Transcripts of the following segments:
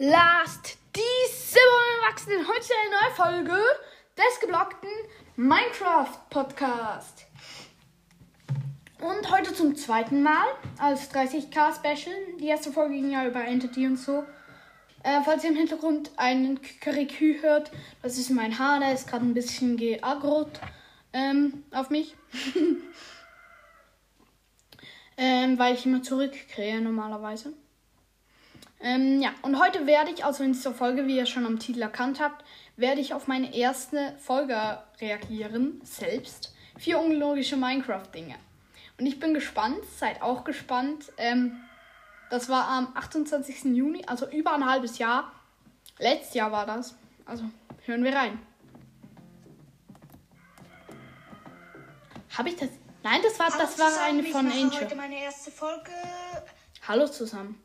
Last die Silber Erwachsenen. Heute eine neue Folge des geblockten Minecraft Podcast. Und heute zum zweiten Mal als 30k Special. Die erste Folge ging ja über Entity und so. Äh, falls ihr im Hintergrund einen Kikerikü hört, das ist mein Haar, der ist gerade ein bisschen geagrot ähm, auf mich. ähm, weil ich immer zurückkriege normalerweise. Ähm, ja, und heute werde ich, also in dieser Folge, wie ihr schon am Titel erkannt habt, werde ich auf meine erste Folge reagieren, selbst. Vier unlogische Minecraft-Dinge. Und ich bin gespannt, seid auch gespannt. Ähm, das war am 28. Juni, also über ein halbes Jahr. Letztes Jahr war das. Also hören wir rein. Habe ich das? Nein, das war, Hallo das war zusammen, eine ich von Angel. heute meine erste Folge. Hallo zusammen.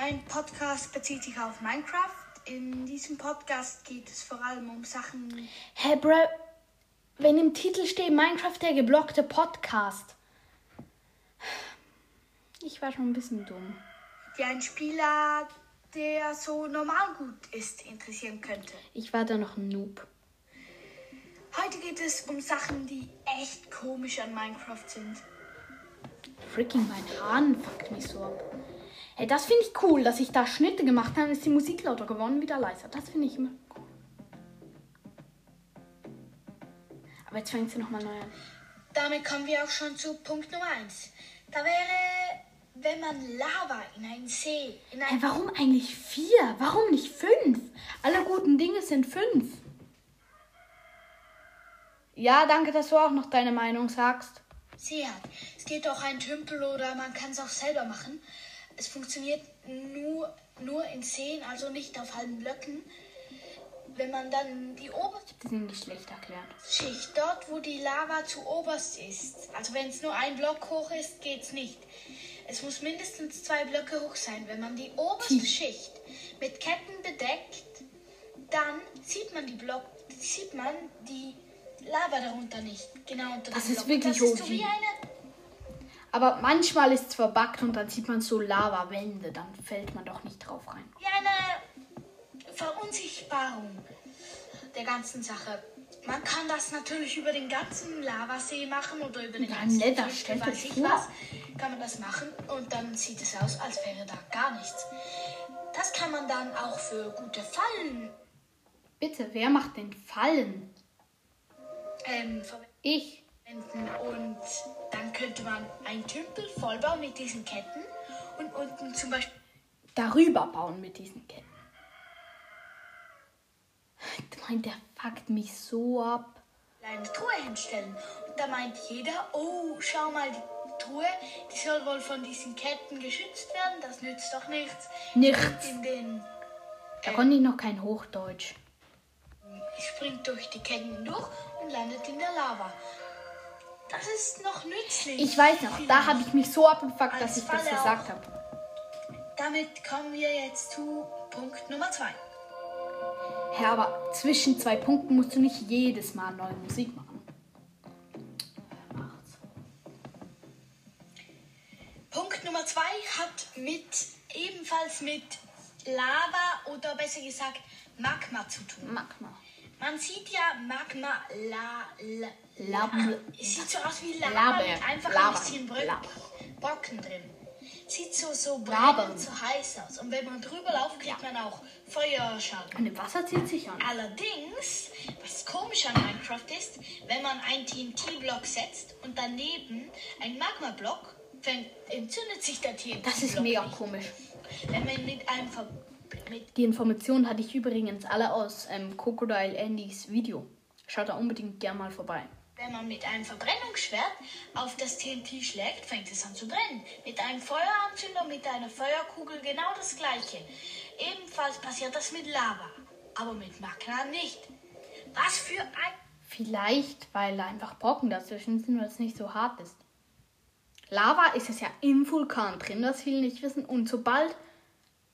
Mein Podcast bezieht sich auf Minecraft. In diesem Podcast geht es vor allem um Sachen, hey, Bro, wenn im Titel steht Minecraft der geblockte Podcast. Ich war schon ein bisschen dumm. die ein Spieler, der so normal gut ist, interessieren könnte. Ich war da noch ein Noob. Heute geht es um Sachen, die echt komisch an Minecraft sind. Freaking mein Hahn fuckt mich so ab. Hey, das finde ich cool, dass ich da Schnitte gemacht habe, ist die Musik lauter geworden, wieder leiser. Das finde ich immer cool. Aber jetzt fängt sie nochmal neu an. Damit kommen wir auch schon zu Punkt Nummer 1. Da wäre, wenn man Lava in einen See, in Hey, ein warum eigentlich vier? Warum nicht fünf? Alle guten Dinge sind fünf. Ja, danke, dass du auch noch deine Meinung sagst. See hat. Es geht auch ein Tümpel oder man kann es auch selber machen. Es funktioniert nur, nur in Seen, also nicht auf halben Blöcken. Wenn man dann die oberste. Schicht, dort wo die Lava zu oberst ist, also wenn es nur ein Block hoch ist, geht's nicht. Es muss mindestens zwei Blöcke hoch sein. Wenn man die oberste Tief. Schicht mit Ketten bedeckt, dann sieht man die Block, sieht man die Lava darunter nicht. Genau unter Das dem ist Block. wirklich das ist so OG. wie eine Aber manchmal ist es verbuggt und dann sieht man so Lava-Wände. Dann fällt man doch nicht drauf rein. wie eine Verunsichtbarung der ganzen Sache. Man kann das natürlich über den ganzen Lavasee machen oder über den Ja, ganzen Tümpel, stellt weiß ich was. Kann man das machen und dann sieht es aus, als wäre da gar nichts. Das kann man dann auch für gute Fallen Bitte, wer macht denn Fallen? ähm, Ich. und dann könnte man einen Tümpel vollbauen mit diesen Ketten und unten zum Beispiel Darüber bauen mit diesen Ketten. Ich meine, der fuckt mich so ab. eine Truhe hinstellen. Und da meint jeder, oh, schau mal, die Truhe, die soll wohl von diesen Ketten geschützt werden, das nützt doch nichts. Nichts. In den, Da konnte ich noch kein Hochdeutsch. springt durch die Ketten durch und landet in der Lava. Das ist noch nützlich. Ich weiß noch, da habe ich mich so abgefuckt, dass ich das Falle gesagt auch. habe. Damit kommen wir jetzt zu Punkt Nummer zwei. Ja, aber zwischen zwei Punkten musst du nicht jedes Mal neue Musik machen. Punkt Nummer zwei hat mit ebenfalls mit Lava oder besser gesagt Magma zu tun. Magma. Man sieht ja Magma la, la, Lab- Es sieht so aus wie Lava Laber. mit einfach Laber. ein bisschen Laber. Brocken drin. Sieht so, so brennend, so heiß aus. Und wenn man drüber läuft, kriegt man auch Feuerschaden. Und im Wasser zieht sich an. Allerdings, was komisch an Minecraft ist, wenn man einen TNT-Block setzt und daneben einen Magma-Block, entzündet sich der TNT-Block. Das ist mega komisch. Wenn man mit einem Die Informationen hatte ich übrigens alle aus ähm, Crocodile Andys Video. Schaut da unbedingt gern mal vorbei. Wenn man mit einem Verbrennungsschwert auf das TNT schlägt, fängt es an zu brennen. Mit einem Feueranzünder, mit einer Feuerkugel genau das gleiche. Ebenfalls passiert das mit Lava, aber mit Magma nicht. Was für ein... Vielleicht, weil einfach Brocken dazwischen sind, weil es nicht so hart ist. Lava ist es ja im Vulkan drin, das viele nicht wissen. Und sobald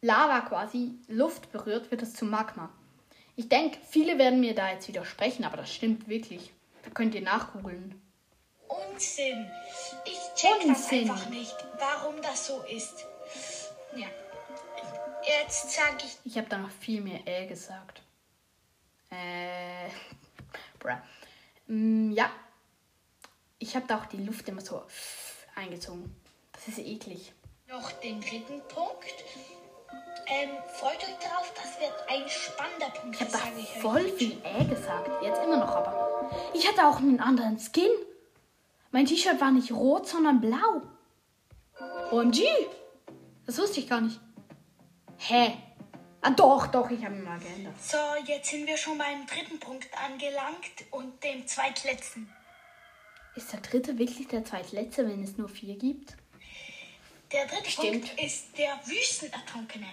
Lava quasi Luft berührt, wird es zu Magma. Ich denke, viele werden mir da jetzt widersprechen, aber das stimmt wirklich. Da könnt ihr nachgoogeln. Unsinn. Ich check das einfach nicht, warum das so ist. Ja. Jetzt sage ich Ich habe da noch viel mehr äh gesagt. Äh. Bruh. Mm, ja. Ich habe da auch die Luft immer so eingezogen. Das ist eklig. noch den dritten Punkt. Ähm, freut euch darauf, das wird ein spannender Punkt. Ich habe voll viel äh gesagt. Jetzt immer noch aber. Ich hatte auch einen anderen Skin. Mein T-Shirt war nicht rot, sondern blau. OMG. Das wusste ich gar nicht. Hä? Ah, doch, doch, ich habe ihn mal geändert. So, jetzt sind wir schon beim dritten Punkt angelangt und dem zweitletzten. Ist der dritte wirklich der zweitletzte, wenn es nur vier gibt? Der dritte Stimmt. Punkt ist der Wüstenertrunkene.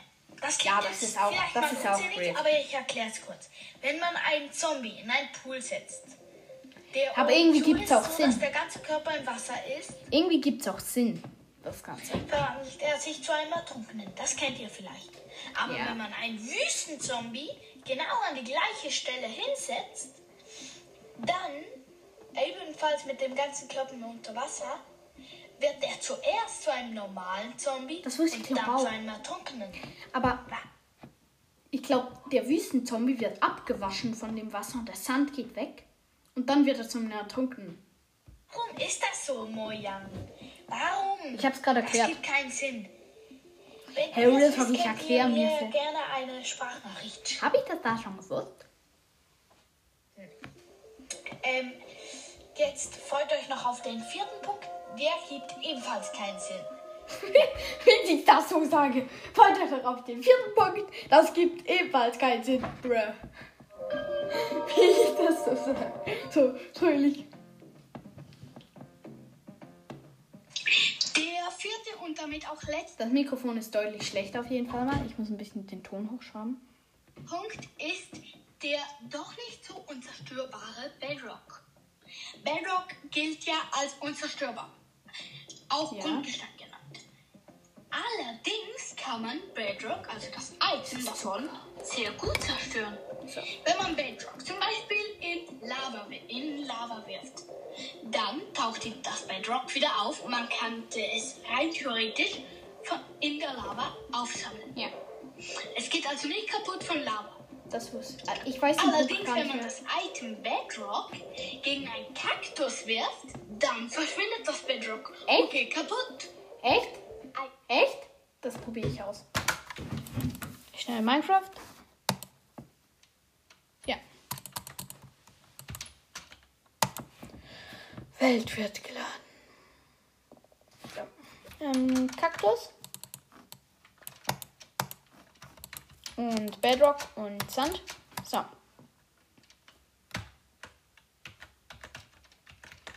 Das Ja, das ist auch- das ist auch weird. aber ich erkläre es kurz. Wenn man einen Zombie in einen Pool setzt, der Aber irgendwie zu gibt's ist, auch so, Sinn. dass der ganze Körper im Wasser ist, Irgendwie gibt es auch Sinn, das Ganze. verwandelt er sich zu einem Ertrunkenen. Das kennt ihr vielleicht. Aber Ja. wenn man einen Wüstenzombie genau an die gleiche Stelle hinsetzt, dann, ebenfalls mit dem ganzen Körper unter Wasser, wird er zuerst zu einem normalen Zombie Das wusste ich und doch dann auch. zu einem Ertrunkenen. Aber ich glaube, der Wüstenzombie wird abgewaschen von dem Wasser und der Sand geht weg. Und dann wird er zum Ertrunkenen. Warum ist das so, Mojang? Warum? Ich hab's gerade erklärt. Das gibt keinen Sinn. Wenn es Talk, wisst, ich könnt erklär ihr mir gerne eine Sprachnachricht. Habe ich das da schon gewusst? Ähm, jetzt freut euch noch auf den vierten Punkt. Der gibt ebenfalls keinen Sinn. Wenn ich das so sage, weiter darauf den vierten Punkt, das gibt ebenfalls keinen Sinn, bruh. Wie ich das so sage. So, fröhlich. Der vierte und damit auch letzte Das Mikrofon ist deutlich schlechter auf jeden Fall mal. Ich muss ein bisschen den Ton hochschrauben. Punkt ist der doch nicht so unzerstörbare Bedrock. Bedrock gilt ja als unzerstörbar. Auch Ja. Grundgestein genannt. Allerdings kann man Bedrock, also das Item davon, sehr gut zerstören. So. Wenn man Bedrock zum Beispiel in Lava, in Lava wirft, dann taucht das Bedrock wieder auf und man könnte es rein theoretisch von in der Lava aufsammeln. Ja, Es geht also nicht kaputt von Lava. Das wusste ich. Ich weiß Punkt Allerdings, wenn nicht man das Item Bedrock gegen einen Kaktus wirft, dann verschwindet das Bedrock. Echt? Okay, kaputt. Echt? Echt? Das probiere ich aus. Schnell Minecraft. Ja. Welt wird geladen. So. Ähm, Kaktus. Und Bedrock und Sand. So.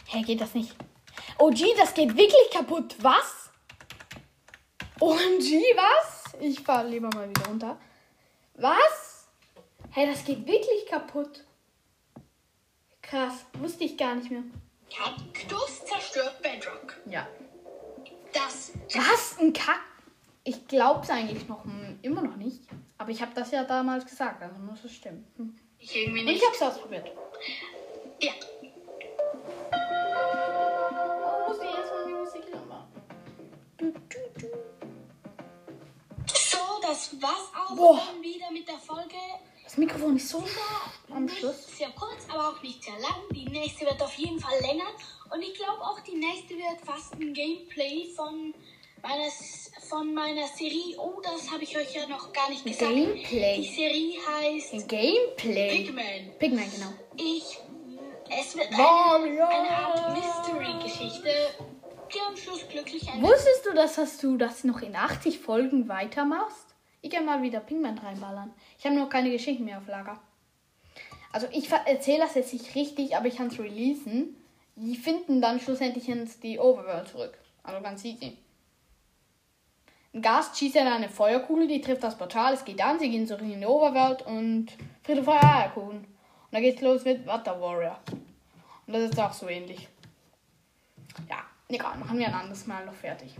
Hä, geht das nicht? OG, das geht wirklich kaputt. Was? OMG, was? Ich fahre lieber mal wieder runter. Was? Hey, das geht wirklich kaputt. Krass, wusste ich gar nicht mehr. Kaktus zerstört Bedrock. Ja. Das Was? Ein Kack? Ich glaub's eigentlich noch hm, immer noch nicht. Aber ich habe das ja damals gesagt, also muss es stimmen. Hm. ich irgendwie Und nicht. ich hab's ausprobiert. Ja. Oh, muss ich erstmal die Musik machen. Du, du, du. So, das war's auch Boah. dann wieder mit der Folge. Das Mikrofon ist so am Nicht Schluss. sehr kurz, aber auch nicht sehr lang. Die nächste wird auf jeden Fall länger. Und ich glaube auch, die nächste wird fast ein Gameplay von meiner, von meiner Serie. Oh, das habe ich euch ja noch gar nicht gesagt. Gameplay? Die Serie heißt Gameplay. Pigman. Pigman, genau. Ich, es wird eine, eine Art Mystery-Geschichte, die am Schluss glücklich endet. Wusstest du, dass, dass du das noch in 80 Folgen weitermachst? Ich kann mal wieder Pigman reinballern. Ich habe noch keine Geschichten mehr auf Lager. Also ich erzähle das jetzt nicht richtig, aber ich kann es releasen. Die finden dann schlussendlich ins die Overworld zurück. Also ganz easy. Ein Gast schießt dann eine Feuerkugel, die trifft das Portal, es geht an, sie gehen zurück in die Overworld und Feuer Eierkuchen. Und dann geht's los mit Water Warrior. Und das ist auch so ähnlich. Ja, egal, machen wir ein anderes Mal noch fertig.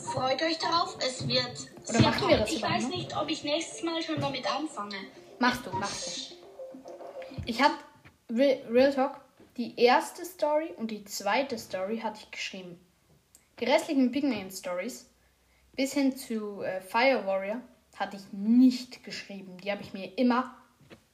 Freut euch darauf, es wird Oder sehr machen wir toll. das Ich überhaupt weiß noch? nicht, ob ich nächstes Mal schon damit anfange. Machst du, machst du. Ich habe Real, Real Talk, die erste Story und die zweite Story hatte ich geschrieben. Die restlichen Pigman Stories bis hin zu äh, Fire Warrior hatte ich nicht geschrieben. Die habe ich mir immer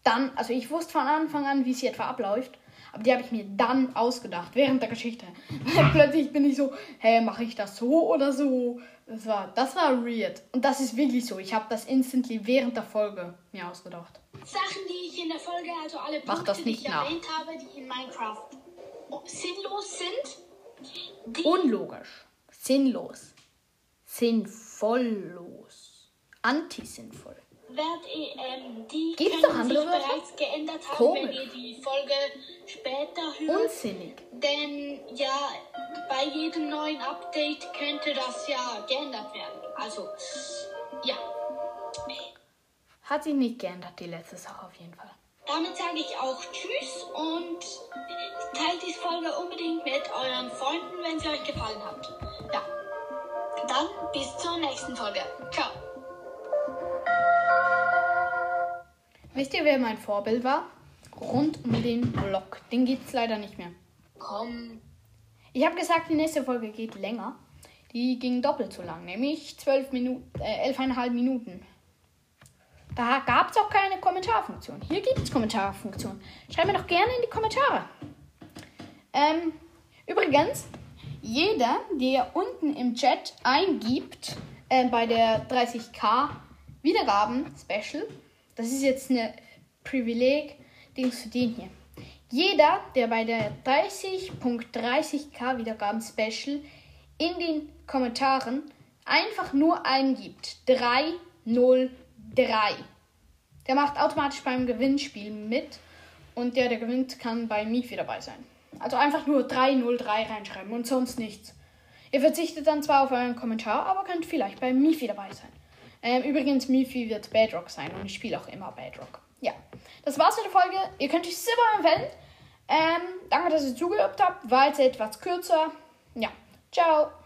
dann, also ich wusste von Anfang an, wie sie etwa abläuft, aber die habe ich mir dann ausgedacht, während der Geschichte. Plötzlich bin ich so, hä, mache ich das so oder so? Das war, das war weird. Und das ist wirklich so. Ich habe das instantly während der Folge mir ausgedacht. Sachen, die ich in der Folge, also alle Mach Punkte, das die nicht ich nach. erwähnt habe, die in Minecraft sinnlos sind, die Unlogisch. Sinnlos. Sinnvolllos. Antisinnvoll. Werd, ähm, die Gibt's können sich Wörter? bereits geändert haben, Komisch. wenn ihr die Folge später hört. Unsinnig. Denn ja, bei jedem neuen Update könnte das ja geändert werden. Also, ja. Hat sich nicht geändert, die letzte Sache auf jeden Fall. Damit sage ich auch Tschüss und teilt die Folge unbedingt mit euren Freunden, wenn sie euch gefallen hat. Dann bis zur nächsten Folge. Ciao. Wisst ihr, wer mein Vorbild war? Rund um den Block. Den gibt's leider nicht mehr. Komm. Ich habe gesagt, die nächste Folge geht länger. Die ging doppelt so lang, nämlich 12 Minuten, äh, 11,5 Minuten. Da gab es auch keine Kommentarfunktion. Hier gibt es Kommentarfunktion. Schreibt mir doch gerne in die Kommentare. Ähm, übrigens, jeder, der unten im Chat eingibt, äh, bei der 30k Wiedergaben Special, das ist jetzt eine Privileg, Dings für den hier. Jeder, der bei der 30.30k Wiedergaben Special in den Kommentaren einfach nur eingibt 303, der macht automatisch beim Gewinnspiel mit und der, der gewinnt, kann bei Mifi dabei sein. Also einfach nur 303 reinschreiben und sonst nichts. Ihr verzichtet dann zwar auf euren Kommentar, aber könnt vielleicht bei Mifi dabei sein. Ähm, übrigens, Mifi wird Bedrock sein und ich spiele auch immer Bedrock. Ja, das war's mit der Folge. Ihr könnt euch super empfehlen. Ähm, danke, dass ihr zugehört habt. War jetzt etwas kürzer. Ja, ciao.